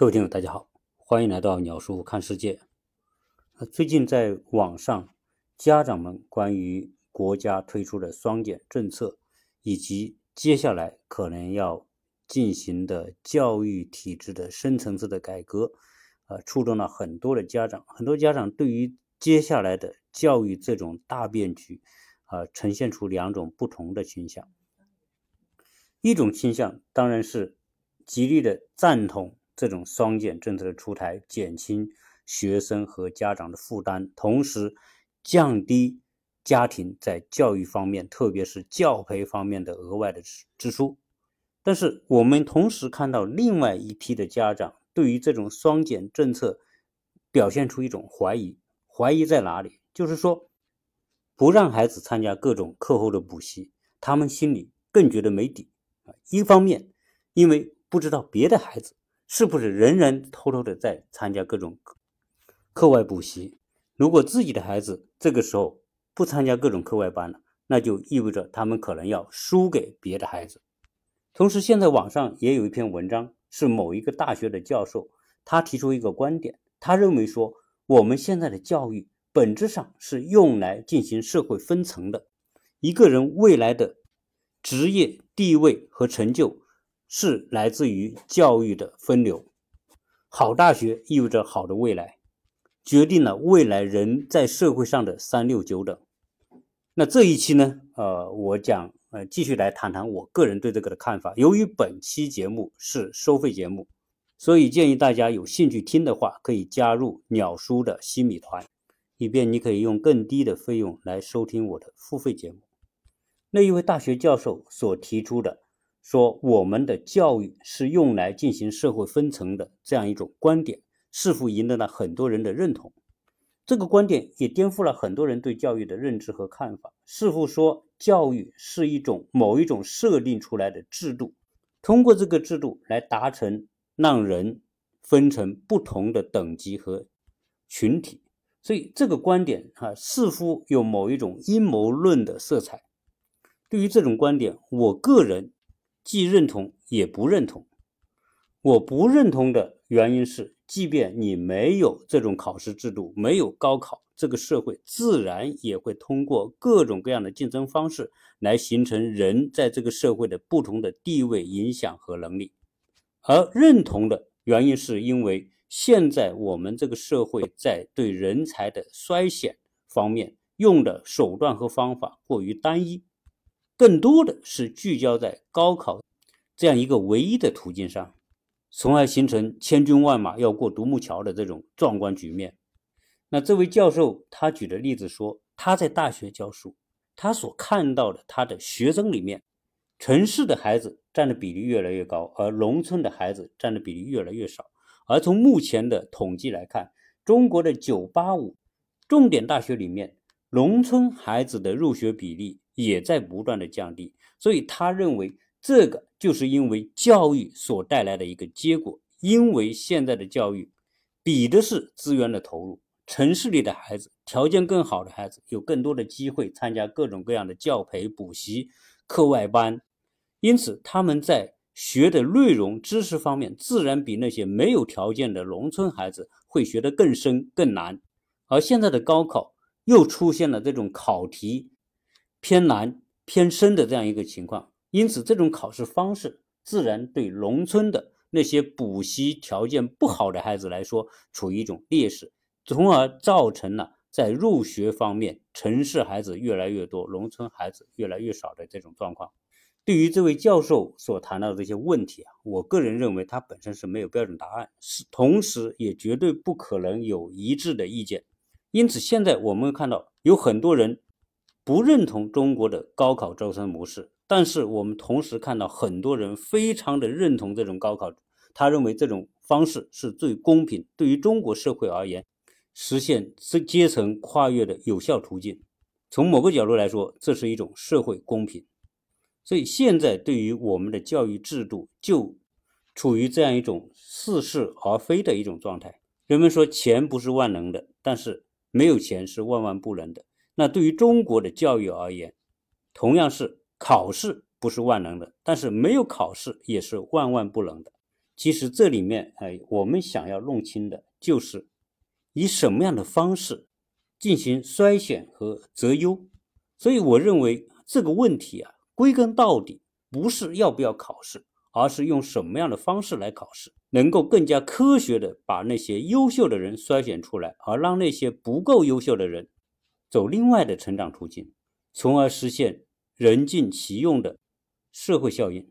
各位听友，大家好，欢迎来到鸟叔看世界。最近在网上，家长们关于国家推出的双减政策，以及接下来可能要进行的教育体制的深层次的改革，呃，触动了很多的家长。很多家长对于接下来的教育这种大变局，啊，呈现出两种不同的倾向。一种倾向当然是极力的赞同。这种双减政策的出台，减轻学生和家长的负担，同时降低家庭在教育方面，特别是教培方面的额外的支支出。但是，我们同时看到另外一批的家长对于这种双减政策表现出一种怀疑。怀疑在哪里？就是说，不让孩子参加各种课后的补习，他们心里更觉得没底啊。一方面，因为不知道别的孩子。是不是人人偷偷的在参加各种课外补习？如果自己的孩子这个时候不参加各种课外班了，那就意味着他们可能要输给别的孩子。同时，现在网上也有一篇文章，是某一个大学的教授，他提出一个观点，他认为说，我们现在的教育本质上是用来进行社会分层的，一个人未来的职业地位和成就。是来自于教育的分流，好大学意味着好的未来，决定了未来人在社会上的三六九等。那这一期呢，呃，我讲，呃，继续来谈谈我个人对这个的看法。由于本期节目是收费节目，所以建议大家有兴趣听的话，可以加入鸟叔的新米团，以便你可以用更低的费用来收听我的付费节目。那一位大学教授所提出的。说我们的教育是用来进行社会分层的这样一种观点，似乎赢得了很多人的认同。这个观点也颠覆了很多人对教育的认知和看法，似乎说教育是一种某一种设定出来的制度，通过这个制度来达成让人分成不同的等级和群体。所以这个观点啊，似乎有某一种阴谋论的色彩。对于这种观点，我个人。既认同也不认同。我不认同的原因是，即便你没有这种考试制度，没有高考，这个社会自然也会通过各种各样的竞争方式来形成人在这个社会的不同的地位、影响和能力。而认同的原因是因为现在我们这个社会在对人才的筛选方面用的手段和方法过于单一。更多的是聚焦在高考这样一个唯一的途径上，从而形成千军万马要过独木桥的这种壮观局面。那这位教授他举的例子说，他在大学教书，他所看到的他的学生里面，城市的孩子占的比例越来越高，而农村的孩子占的比例越来越少。而从目前的统计来看，中国的985重点大学里面，农村孩子的入学比例。也在不断的降低，所以他认为这个就是因为教育所带来的一个结果。因为现在的教育比的是资源的投入，城市里的孩子条件更好的孩子有更多的机会参加各种各样的教培、补习、课外班，因此他们在学的内容、知识方面自然比那些没有条件的农村孩子会学得更深、更难。而现在的高考又出现了这种考题。偏难偏深的这样一个情况，因此这种考试方式自然对农村的那些补习条件不好的孩子来说处于一种劣势，从而造成了在入学方面城市孩子越来越多，农村孩子越来越少的这种状况。对于这位教授所谈到的这些问题啊，我个人认为他本身是没有标准答案，是同时也绝对不可能有一致的意见。因此，现在我们看到有很多人。不认同中国的高考招生模式，但是我们同时看到很多人非常的认同这种高考，他认为这种方式是最公平，对于中国社会而言，实现阶阶层跨越的有效途径。从某个角度来说，这是一种社会公平。所以现在对于我们的教育制度，就处于这样一种似是而非的一种状态。人们说钱不是万能的，但是没有钱是万万不能的。那对于中国的教育而言，同样是考试不是万能的，但是没有考试也是万万不能的。其实这里面，哎，我们想要弄清的就是以什么样的方式进行筛选和择优。所以，我认为这个问题啊，归根到底不是要不要考试，而是用什么样的方式来考试，能够更加科学的把那些优秀的人筛选出来，而让那些不够优秀的人走另外的成长途径，从而实现人尽其用的社会效应。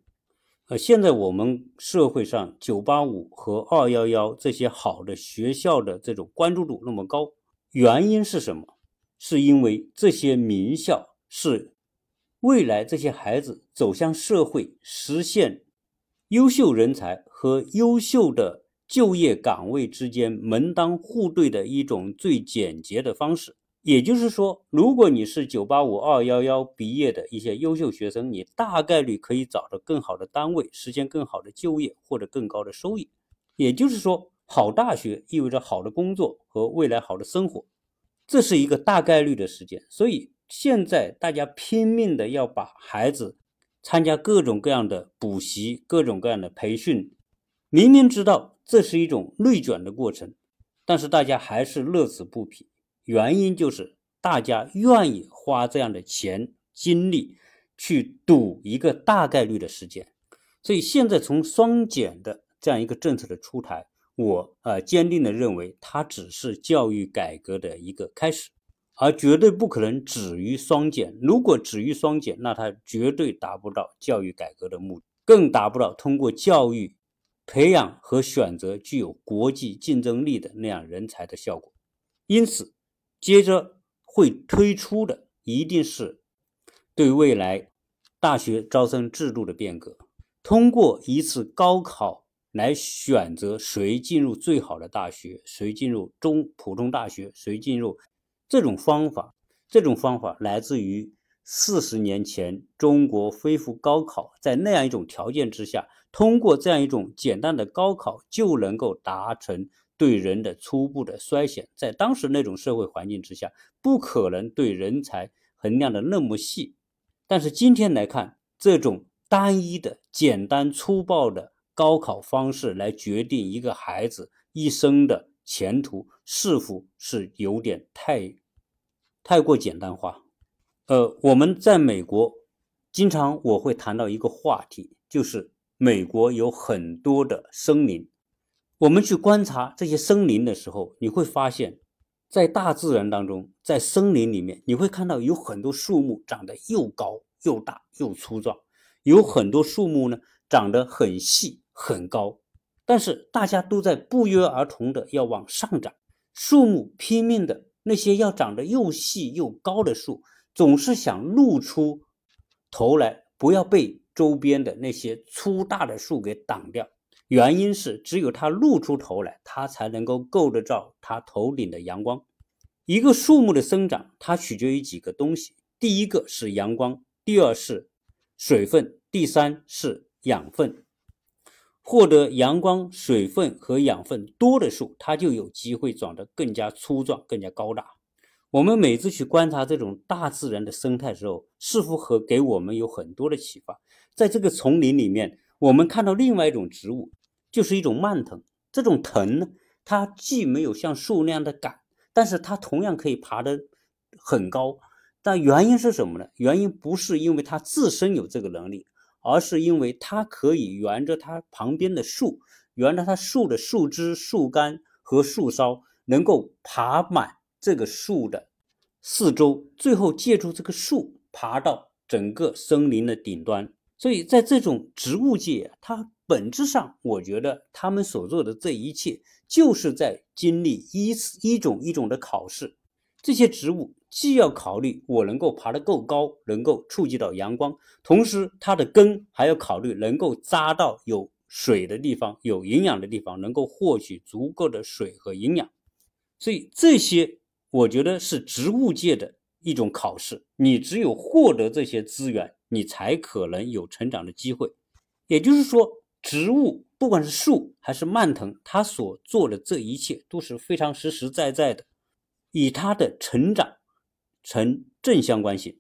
呃，现在我们社会上九八五和二幺幺这些好的学校的这种关注度那么高，原因是什么？是因为这些名校是未来这些孩子走向社会、实现优秀人才和优秀的就业岗位之间门当户对的一种最简洁的方式。也就是说，如果你是九八五、二幺幺毕业的一些优秀学生，你大概率可以找到更好的单位，实现更好的就业，获得更高的收益。也就是说，好大学意味着好的工作和未来好的生活，这是一个大概率的事件。所以现在大家拼命的要把孩子参加各种各样的补习、各种各样的培训，明明知道这是一种内卷的过程，但是大家还是乐此不疲。原因就是大家愿意花这样的钱精力去赌一个大概率的事件，所以现在从双减的这样一个政策的出台，我呃坚定的认为它只是教育改革的一个开始，而绝对不可能止于双减。如果止于双减，那它绝对达不到教育改革的目的，更达不到通过教育培养和选择具有国际竞争力的那样人才的效果。因此。接着会推出的一定是对未来大学招生制度的变革，通过一次高考来选择谁进入最好的大学，谁进入中普通大学，谁进入这种方法。这种方法来自于四十年前中国恢复高考，在那样一种条件之下，通过这样一种简单的高考就能够达成。对人的初步的筛选，在当时那种社会环境之下，不可能对人才衡量的那么细。但是今天来看，这种单一的、简单粗暴的高考方式来决定一个孩子一生的前途，似乎是有点太太过简单化。呃，我们在美国，经常我会谈到一个话题，就是美国有很多的森林。我们去观察这些森林的时候，你会发现，在大自然当中，在森林里面，你会看到有很多树木长得又高又大又粗壮，有很多树木呢长得很细很高，但是大家都在不约而同的要往上长，树木拼命的那些要长得又细又高的树，总是想露出头来，不要被周边的那些粗大的树给挡掉。原因是，只有它露出头来，它才能够够得着它头顶的阳光。一个树木的生长，它取决于几个东西：第一个是阳光，第二是水分，第三是养分。获得阳光、水分和养分多的树，它就有机会长得更加粗壮、更加高大。我们每次去观察这种大自然的生态时候，似乎和给我们有很多的启发。在这个丛林里面，我们看到另外一种植物。就是一种蔓藤，这种藤呢，它既没有像树那样的杆，但是它同样可以爬得很高。但原因是什么呢？原因不是因为它自身有这个能力，而是因为它可以沿着它旁边的树，沿着它树的树枝、树干和树梢，能够爬满这个树的四周，最后借助这个树爬到整个森林的顶端。所以在这种植物界，它。本质上，我觉得他们所做的这一切，就是在经历一次一种一种的考试。这些植物既要考虑我能够爬得够高，能够触及到阳光，同时它的根还要考虑能够扎到有水的地方、有营养的地方，能够获取足够的水和营养。所以这些，我觉得是植物界的一种考试。你只有获得这些资源，你才可能有成长的机会。也就是说。植物不管是树还是蔓藤，它所做的这一切都是非常实实在在的，与它的成长成正相关性。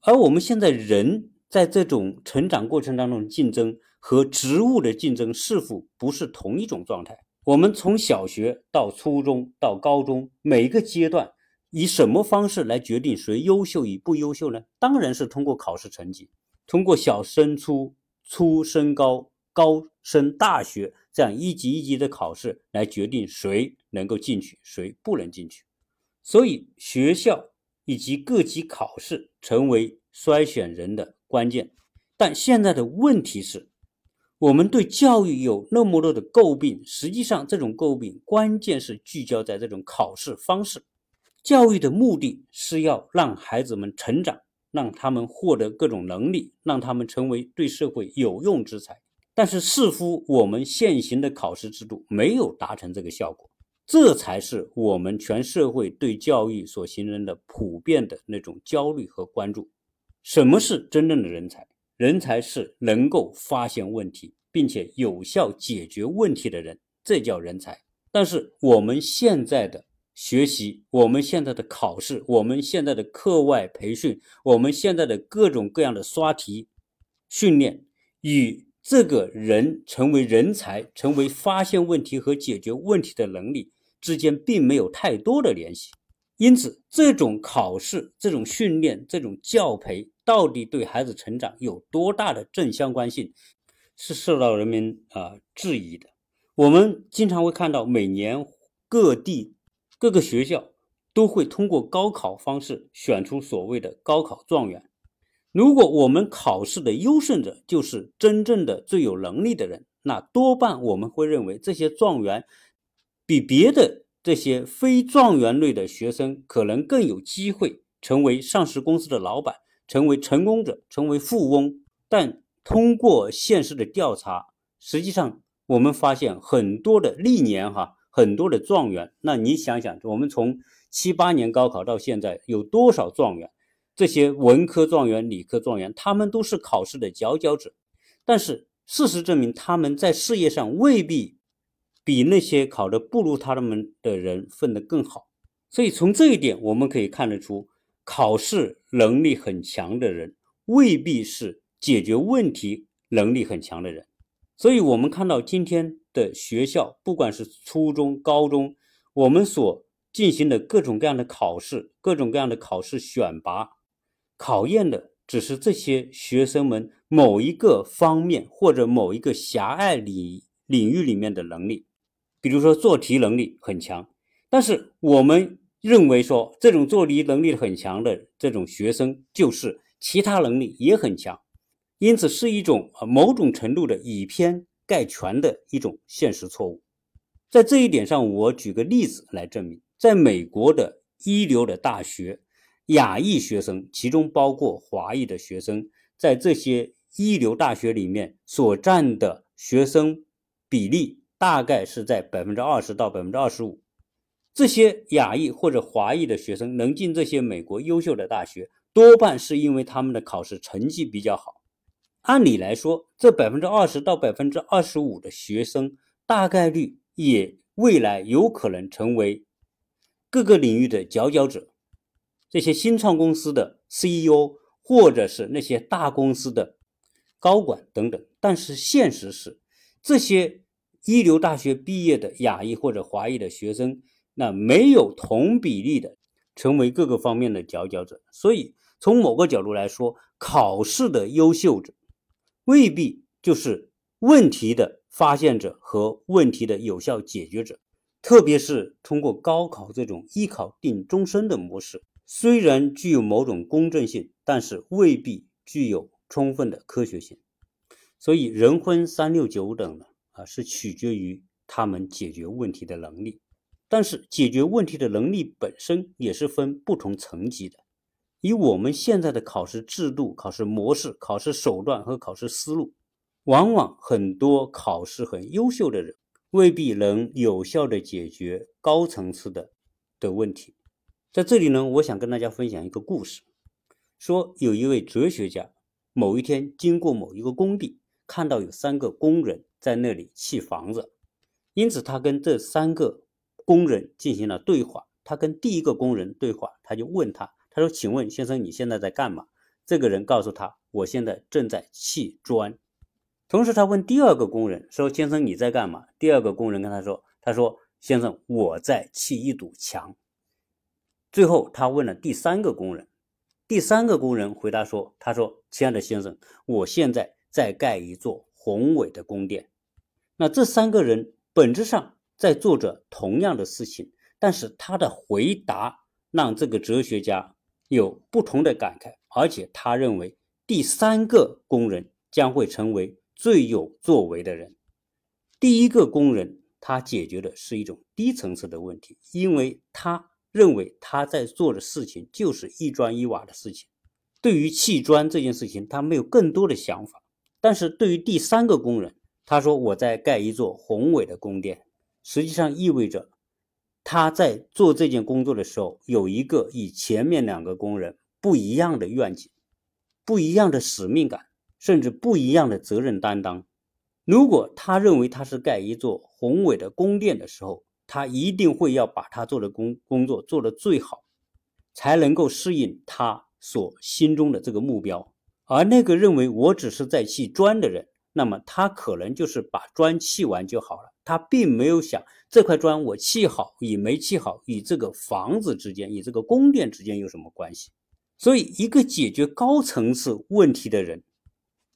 而我们现在人在这种成长过程当中的竞争和植物的竞争是否不是同一种状态？我们从小学到初中到高中每一个阶段，以什么方式来决定谁优秀与不优秀呢？当然是通过考试成绩，通过小升初、初升高、高升大学这样一级一级的考试来决定谁能够进去，谁不能进去。所以学校以及各级考试成为筛选人的关键。但现在的问题是。我们对教育有那么多的诟病，实际上这种诟病关键是聚焦在这种考试方式。教育的目的是要让孩子们成长，让他们获得各种能力，让他们成为对社会有用之才。但是似乎我们现行的考试制度没有达成这个效果，这才是我们全社会对教育所形成的普遍的那种焦虑和关注。什么是真正的人才？人才是能够发现问题并且有效解决问题的人，这叫人才。但是我们现在的学习，我们现在的考试，我们现在的课外培训，我们现在的各种各样的刷题训练，与这个人成为人才、成为发现问题和解决问题的能力之间，并没有太多的联系。因此，这种考试、这种训练、这种教培，到底对孩子成长有多大的正相关性，是受到人们啊质疑的。我们经常会看到，每年各地各个学校都会通过高考方式选出所谓的高考状元。如果我们考试的优胜者就是真正的最有能力的人，那多半我们会认为这些状元比别的。这些非状元类的学生可能更有机会成为上市公司的老板，成为成功者，成为富翁。但通过现实的调查，实际上我们发现很多的历年哈，很多的状元。那你想想，我们从七八年高考到现在，有多少状元？这些文科状元、理科状元，他们都是考试的佼佼者。但是事实证明，他们在事业上未必。比那些考得不如他们的人混得更好，所以从这一点我们可以看得出，考试能力很强的人未必是解决问题能力很强的人。所以，我们看到今天的学校，不管是初中、高中，我们所进行的各种各样的考试，各种各样的考试选拔，考验的只是这些学生们某一个方面或者某一个狭隘领领域里面的能力。比如说做题能力很强，但是我们认为说这种做题能力很强的这种学生，就是其他能力也很强，因此是一种某种程度的以偏概全的一种现实错误。在这一点上，我举个例子来证明，在美国的一流的大学，亚裔学生，其中包括华裔的学生，在这些一流大学里面所占的学生比例。大概是在百分之二十到百分之二十五，这些亚裔或者华裔的学生能进这些美国优秀的大学，多半是因为他们的考试成绩比较好。按理来说，这百分之二十到百分之二十五的学生，大概率也未来有可能成为各个领域的佼佼者，这些新创公司的 CEO 或者是那些大公司的高管等等。但是现实是，这些。一流大学毕业的亚裔或者华裔的学生，那没有同比例的成为各个方面的佼佼者。所以，从某个角度来说，考试的优秀者未必就是问题的发现者和问题的有效解决者。特别是通过高考这种一考定终身的模式，虽然具有某种公正性，但是未必具有充分的科学性。所以，人婚三六九等呢？啊，是取决于他们解决问题的能力，但是解决问题的能力本身也是分不同层级的。以我们现在的考试制度、考试模式、考试手段和考试思路，往往很多考试很优秀的人未必能有效的解决高层次的的问题。在这里呢，我想跟大家分享一个故事，说有一位哲学家，某一天经过某一个工地，看到有三个工人。在那里砌房子，因此他跟这三个工人进行了对话。他跟第一个工人对话，他就问他：“他说，请问先生，你现在在干嘛？”这个人告诉他，我现在正在砌砖。同时，他问第二个工人说：“先生，你在干嘛？”第二个工人跟他说：“他说，先生，我在砌一堵墙。”最后，他问了第三个工人，第三个工人回答说：“他说，亲爱的先生，我现在在盖一座宏伟的宫殿。”那这三个人本质上在做着同样的事情，但是他的回答让这个哲学家有不同的感慨，而且他认为第三个工人将会成为。最有作为的人，第一个工人，他解决的是一种低层次的问题，因为他认为他在做的事情就是一砖一瓦的事情。对于砌砖这件事情，他没有更多的想法。但是对于第三个工人，他说我在盖一座宏伟的宫殿，实际上意味着他在做这件工作的时候，有一个与前面两个工人不一样的愿景，不一样的使命感。甚至不一样的责任担当。如果他认为他是盖一座宏伟的宫殿的时候，他一定会要把他做的工工作做得最好，才能够适应他所心中的这个目标。而那个认为我只是在砌砖的人，那么他可能就是把砖砌完就好了，他并没有想这块砖我砌好与没砌好与这个房子之间、与这个宫殿之间有什么关系。所以，一个解决高层次问题的人。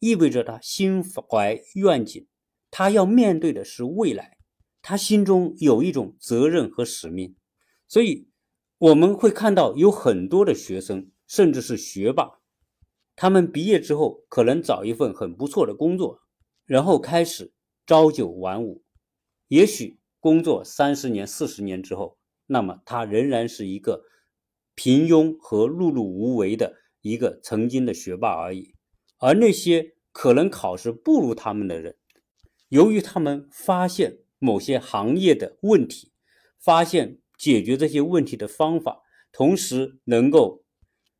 意味着他心怀愿景，他要面对的是未来，他心中有一种责任和使命，所以我们会看到有很多的学生，甚至是学霸，他们毕业之后可能找一份很不错的工作，然后开始朝九晚五，也许工作三十年、四十年之后，那么他仍然是一个平庸和碌碌无为的一个曾经的学霸而已。而那些可能考试不如他们的人，由于他们发现某些行业的问题，发现解决这些问题的方法，同时能够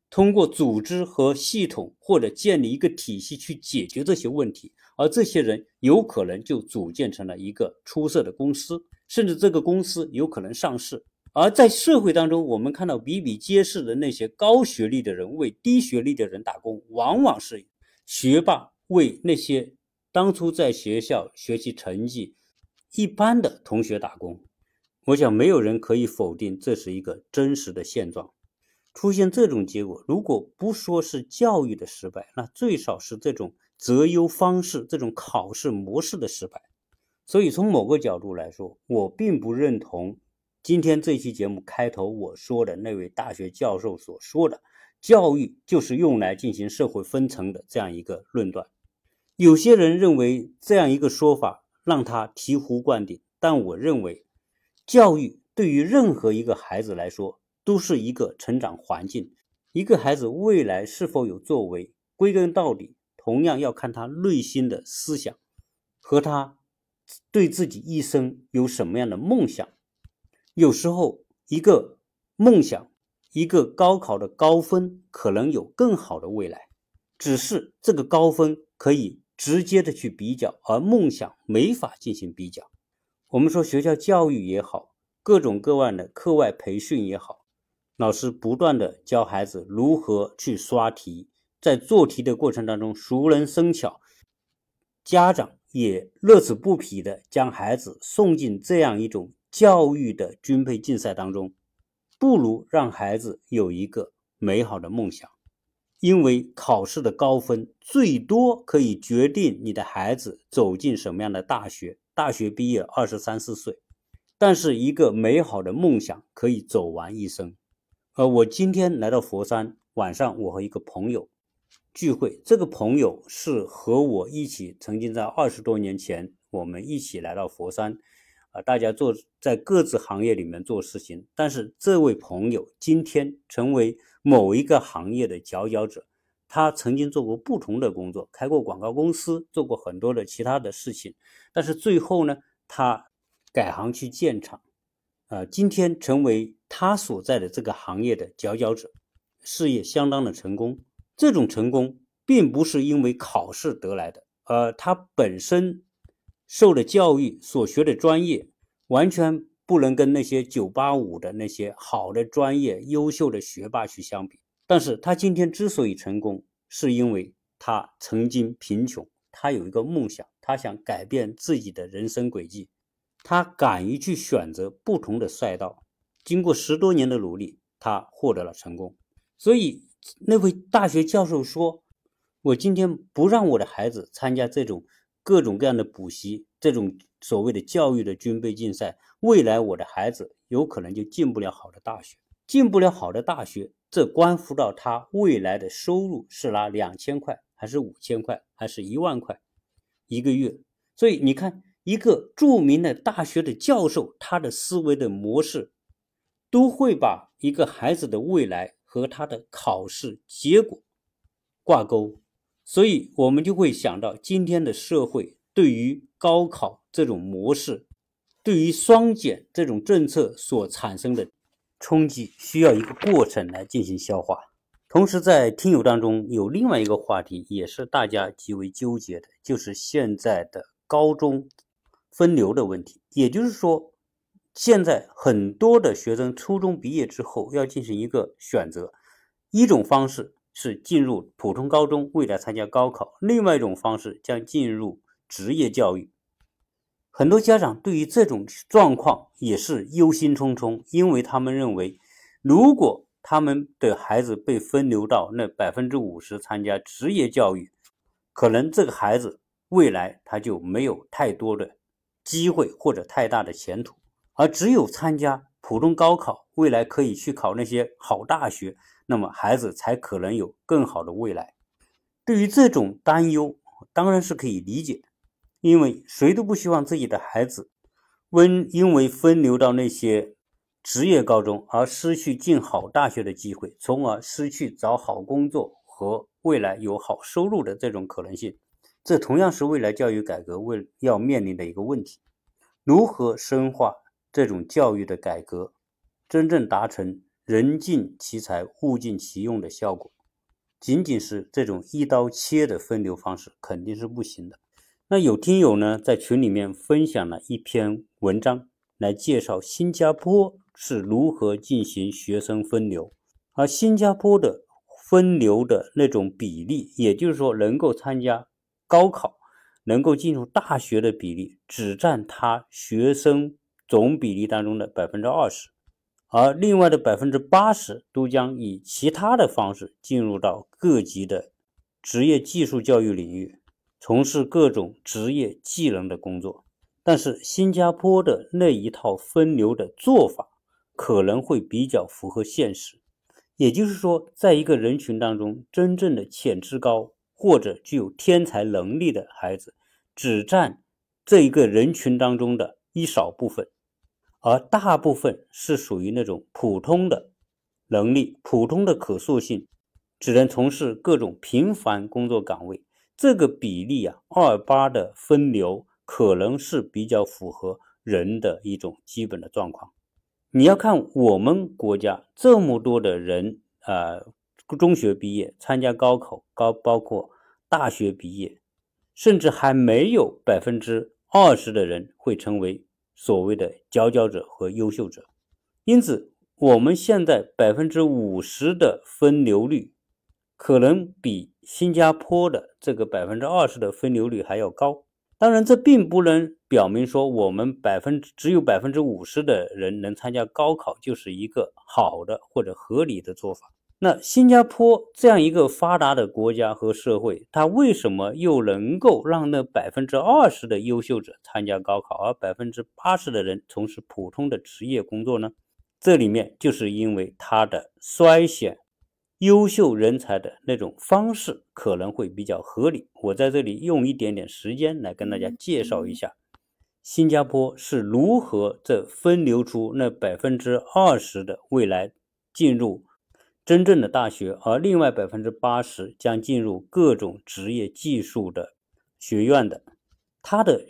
通过组织和系统或者建立一个体系去解决这些问题，而这些人有可能就组建成了一个出色的公司，甚至这个公司有可能上市。而在社会当中，我们看到比比皆是的那些高学历的人为低学历的人打工，往往是。学霸为那些当初在学校学习成绩一般的同学打工，我想没有人可以否定这是一个真实的现状。出现这种结果，如果不说是教育的失败，那最少是这种择优方式、这种考试模式的失败。所以，从某个角度来说，我并不认同今天这期节目开头我说的那位大学教授所说的。教育就是用来进行社会分层的这样一个论断，有些人认为这样一个说法让他醍醐灌顶，但我认为，教育对于任何一个孩子来说都是一个成长环境。一个孩子未来是否有作为，归根到底，同样要看他内心的思想和他对自己一生有什么样的梦想。有时候，一个梦想。一个高考的高分可能有更好的未来，只是这个高分可以直接的去比较，而梦想没法进行比较。我们说学校教育也好，各种各样的课外培训也好，老师不断的教孩子如何去刷题，在做题的过程当中熟能生巧，家长也乐此不疲的将孩子送进这样一种教育的军备竞赛当中。不如让孩子有一个美好的梦想，因为考试的高分最多可以决定你的孩子走进什么样的大学。大学毕业二十三四岁，但是一个美好的梦想可以走完一生。呃，我今天来到佛山，晚上我和一个朋友聚会，这个朋友是和我一起曾经在二十多年前我们一起来到佛山。啊，大家做在各自行业里面做事情，但是这位朋友今天成为某一个行业的佼佼者。他曾经做过不同的工作，开过广告公司，做过很多的其他的事情，但是最后呢，他改行去建厂，啊，今天成为他所在的这个行业的佼佼者，事业相当的成功。这种成功并不是因为考试得来的，而他本身。受的教育所学的专业，完全不能跟那些九八五的那些好的专业、优秀的学霸去相比。但是他今天之所以成功，是因为他曾经贫穷，他有一个梦想，他想改变自己的人生轨迹，他敢于去选择不同的赛道。经过十多年的努力，他获得了成功。所以那位大学教授说：“我今天不让我的孩子参加这种各种各样的补习，这种所谓的教育的军备竞赛，未来我的孩子有可能就进不了好的大学。”进不了好的大学，这关乎到他未来的收入是拿两千块，还是五千块，还是一万块一个月。所以你看，一个著名的大学的教授，他的思维的模式，都会把一个孩子的未来和他的考试结果挂钩。所以我们就会想到，今天的社会对于高考这种模式，对于双减这种政策所产生的。冲击需要一个过程来进行消化。同时，在听友当中有另外一个话题，也是大家极为纠结的，就是现在的高中分流的问题。也就是说，现在很多的学生初中毕业之后要进行一个选择，一种方式是进入普通高中，未来参加高考；另外一种方式将进入职业教育。很多家长对于这种状况也是忧心忡忡，因为他们认为，如果他们的孩子被分流到那百分之五十参加职业教育，可能这个孩子未来他就没有太多的机会或者太大的前途，而只有参加普通高考，未来可以去考那些好大学，那么孩子才可能有更好的未来。对于这种担忧，当然是可以理解。因为谁都不希望自己的孩子温因为分流到那些职业高中而失去进好大学的机会，从而失去找好工作和未来有好收入的这种可能性。这同样是未来教育改革为要面临的一个问题：如何深化这种教育的改革，真正达成人尽其才、物尽其用的效果？仅仅是这种一刀切的分流方式肯定是不行的。那有听友呢在群里面分享了一篇文章，来介绍新加坡是如何进行学生分流，而新加坡的分流的那种比例，也就是说能够参加高考、能够进入大学的比例，只占他学生总比例当中的百分之二十，而另外的百分之八十都将以其他的方式进入到各级的职业技术教育领域。从事各种职业技能的工作，但是新加坡的那一套分流的做法可能会比较符合现实。也就是说，在一个人群当中，真正的潜质高或者具有天才能力的孩子，只占这一个人群当中的一少部分，而大部分是属于那种普通的能力、普通的可塑性，只能从事各种平凡工作岗位。这个比例啊，二八的分流可能是比较符合人的一种基本的状况。你要看我们国家这么多的人啊，中学毕业参加高考，高包括大学毕业，甚至还没有百分之二十的人会成为所谓的佼佼者和优秀者。因此，我们现在百分之五十的分流率。可能比新加坡的这个百分之二十的分流率还要高。当然，这并不能表明说我们百分之只有百分之五十的人能参加高考就是一个好的或者合理的做法。那新加坡这样一个发达的国家和社会，它为什么又能够让那百分之二十的优秀者参加高考，而百分之八十的人从事普通的职业工作呢？这里面就是因为它的筛选。优秀人才的那种方式可能会比较合理。我在这里用一点点时间来跟大家介绍一下，新加坡是如何这分流出那百分之二十的未来进入真正的大学，而另外百分之八十将进入各种职业技术的学院的。它的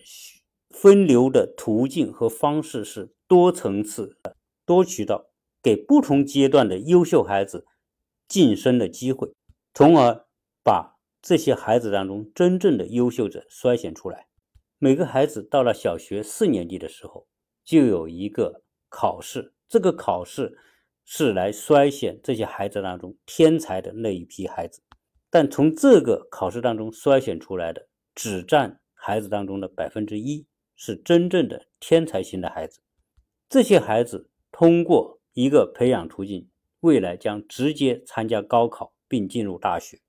分流的途径和方式是多层次、多渠道，给不同阶段的优秀孩子。晋升的机会，从而把这些孩子当中真正的优秀者筛选出来。每个孩子到了小学四年级的时候，就有一个考试，这个考试是来筛选这些孩子当中天才的那一批孩子。但从这个考试当中筛选出来的，只占孩子当中的百分之一，是真正的天才型的孩子。这些孩子通过一个培养途径，未来将直接参加高考并进入大学。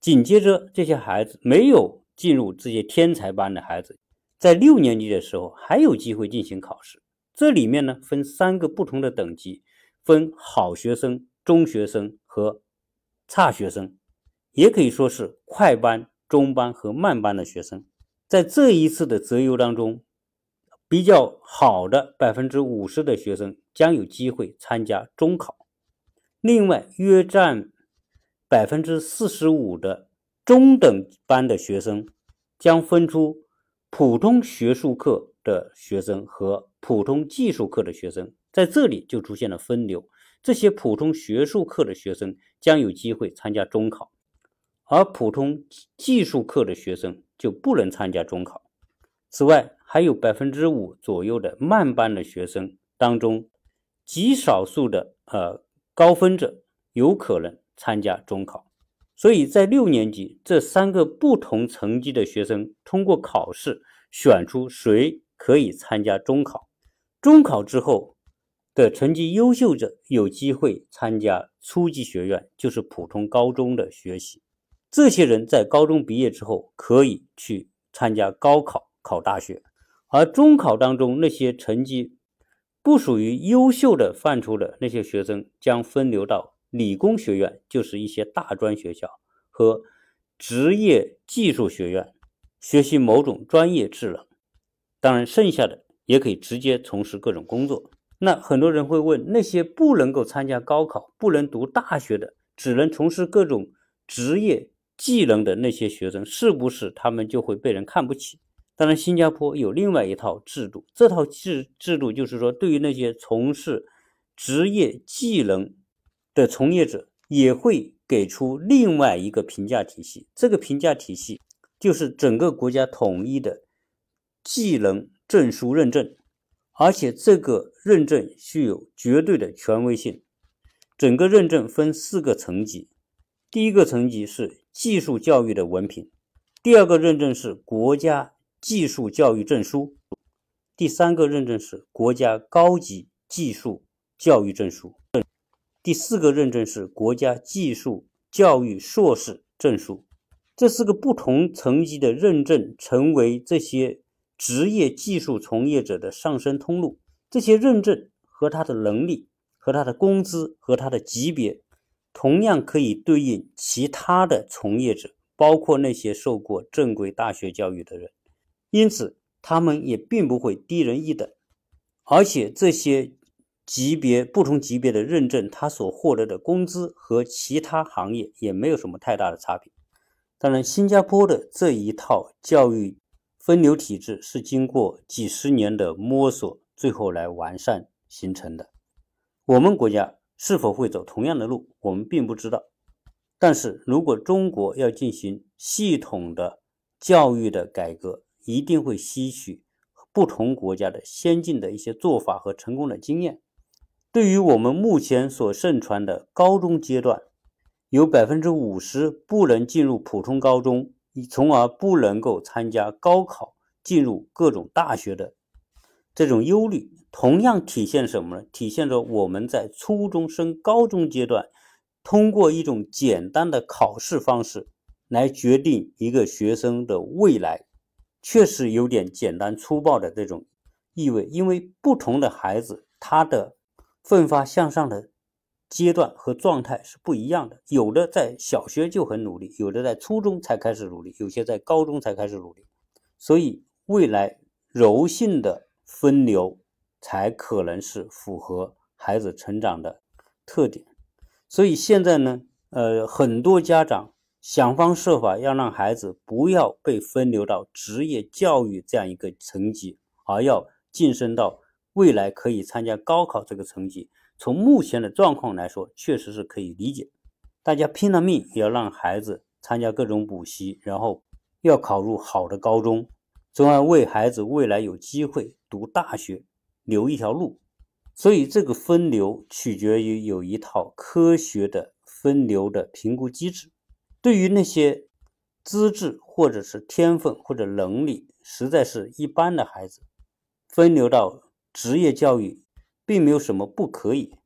紧接着，这些孩子没有进入这些天才班的孩子，在六年级的时候还有机会进行考试。这里面呢分三个不同的等级，分好学生、中学生和差学生，也可以说是快班、中班和慢班的学生。在这一次的择优当中，比较好的百分之五十的学生将有机会参加中考，另外约占百分之四十五的中等班的学生将分出普通学术课的学生和。普通技术课的学生在这里就出现了分流，这些普通学术课的学生将有机会参加中考，而普通技术课的学生就不能参加中考。此外，还有百分之五左右的慢班的学生当中，极少数的呃高分者有可能参加中考。所以在六年级，这三个不同层级的学生通过考试选出谁可以参加中考。中考之后的成绩优秀者有机会参加初级学院，就是普通高中的学习。这些人在高中毕业之后可以去参加高考考大学，而中考当中那些成绩不属于优秀的范畴的那些学生将分流到理工学院，就是一些大专学校和职业技术学院学习某种专业技能。当然，剩下的。也可以直接从事各种工作。那很多人会问，那些不能够参加高考、不能读大学的，只能从事各种职业技能的那些学生，是不是他们就会被人看不起？当然，新加坡有另外一套制度，这套制制度就是说，对于那些从事职业技能的从业者，也会给出另外一个评价体系。这个评价体系就是整个国家统一的技能。证书认证，而且这个认证具有绝对的权威性。整个认证分四个层级，第一个层级是技术教育的文凭，第二个认证是国家技术教育证书，第三个认证是国家高级技术教育证书，第四个认证是国家技术教育硕士证书。这四个不同层级的认证，成为这些。职业技术从业者的上升通路，这些认证和他的能力、和他的工资、和他的级别，同样可以对应其他的从业者，包括那些受过正规大学教育的人。因此，他们也并不会低人一等。而且，这些级别不同级别的认证，他所获得的工资和其他行业也没有什么太大的差别。当然，新加坡的这一套教育。分流体制是经过几十年的摸索，最后来完善形成的。我们国家是否会走同样的路，我们并不知道。但是如果中国要进行系统的教育的改革，一定会吸取不同国家的先进的一些做法和成功的经验。对于我们目前所盛传的高中阶段，有百分之五十不能进入普通高中。从而不能够参加高考，进入各种大学的这种忧虑，同样体现什么呢？体现着我们在初中升高中阶段，通过一种简单的考试方式来决定一个学生的未来，确实有点简单粗暴的这种意味。因为不同的孩子，他的奋发向上的。阶段和状态是不一样的，有的在小学就很努力，有的在初中才开始努力，有些在高中才开始努力。所以，未来柔性的分流才可能是符合孩子成长的特点。所以现在呢，呃，很多家长想方设法要让孩子不要被分流到职业教育这样一个层级，而要晋升到未来可以参加高考这个层级。从目前的状况来说，确实是可以理解。大家拼了命也要让孩子参加各种补习，然后要考入好的高中，从而为孩子未来有机会读大学留一条路。所以，这个分流取决于有一套科学的分流的评估机制。对于那些资质或者是天分或者能力实在是一般的孩子，分流到职业教育，并没有什么不可以，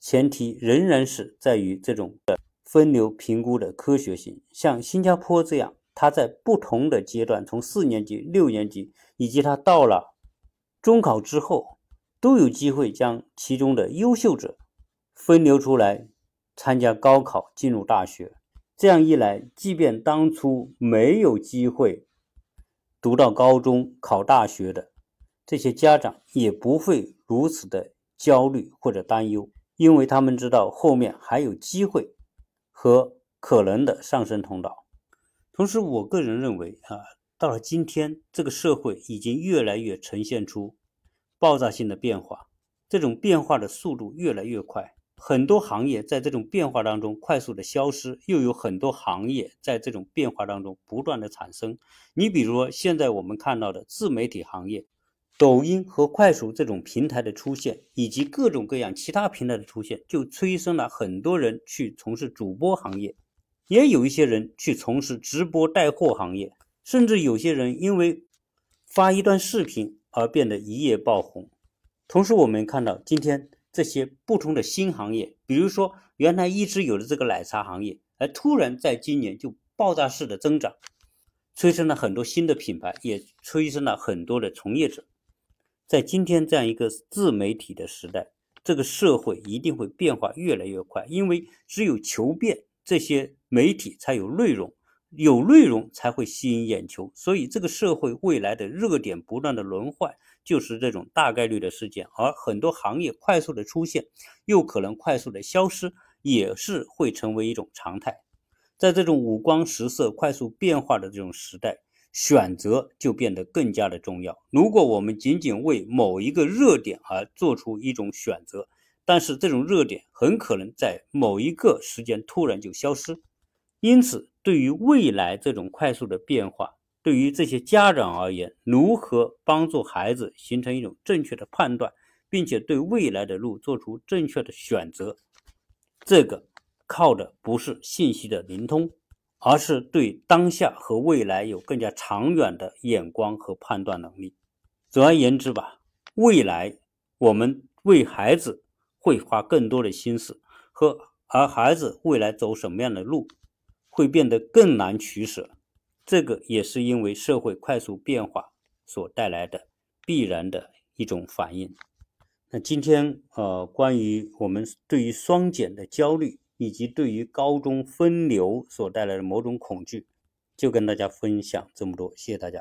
前提仍然是在于这种的分流评估的科学性。像新加坡这样，他在不同的阶段，从四年级、六年级，以及他到了中考之后，都有机会将其中的优秀者分流出来参加高考，进入大学。这样一来，即便当初没有机会读到高中、考大学的这些家长，也不会如此的焦虑或者担忧，因为他们知道后面还有机会和可能的上升通道。同时，我个人认为啊，到了今天，这个社会已经越来越呈现出爆炸性的变化，这种变化的速度越来越快。很多行业在这种变化当中快速的消失，又有很多行业在这种变化当中不断的产生。你比如说，现在我们看到的自媒体行业，抖音和快手这种平台的出现，以及各种各样其他平台的出现，就催生了很多人去从事主播行业，也有一些人去从事直播带货行业，甚至有些人因为发一段视频而变得一夜爆红。同时，我们看到今天。这些不同的新行业，比如说原来一直有的这个奶茶行业，而突然在今年就爆炸式的增长，催生了很多新的品牌，也催生了很多的从业者。在今天这样一个自媒体的时代，这个社会一定会变化越来越快，因为只有求变，这些媒体才有内容。有内容才会吸引眼球，所以这个社会未来的热点不断的轮换，就是这种大概率的事件。而很多行业快速的出现，又可能快速的消失，也是会成为一种常态。在这种五光十色、快速变化的这种时代，选择就变得更加的重要。如果我们仅仅为某一个热点而做出一种选择，但是这种热点很可能在某一个时间突然就消失，因此。对于未来这种快速的变化，对于这些家长而言，如何帮助孩子形成一种正确的判断，并且对未来的路做出正确的选择，这个靠的不是信息的灵通，而是对当下和未来有更加长远的眼光和判断能力。总而言之吧，未来我们为孩子会花更多的心思，和而孩子未来走什么样的路。会变得更难取舍，这个也是因为社会快速变化所带来的必然的一种反应。那今天呃，关于我们对于双减的焦虑，以及对于高中分流所带来的某种恐惧，就跟大家分享这么多，谢谢大家。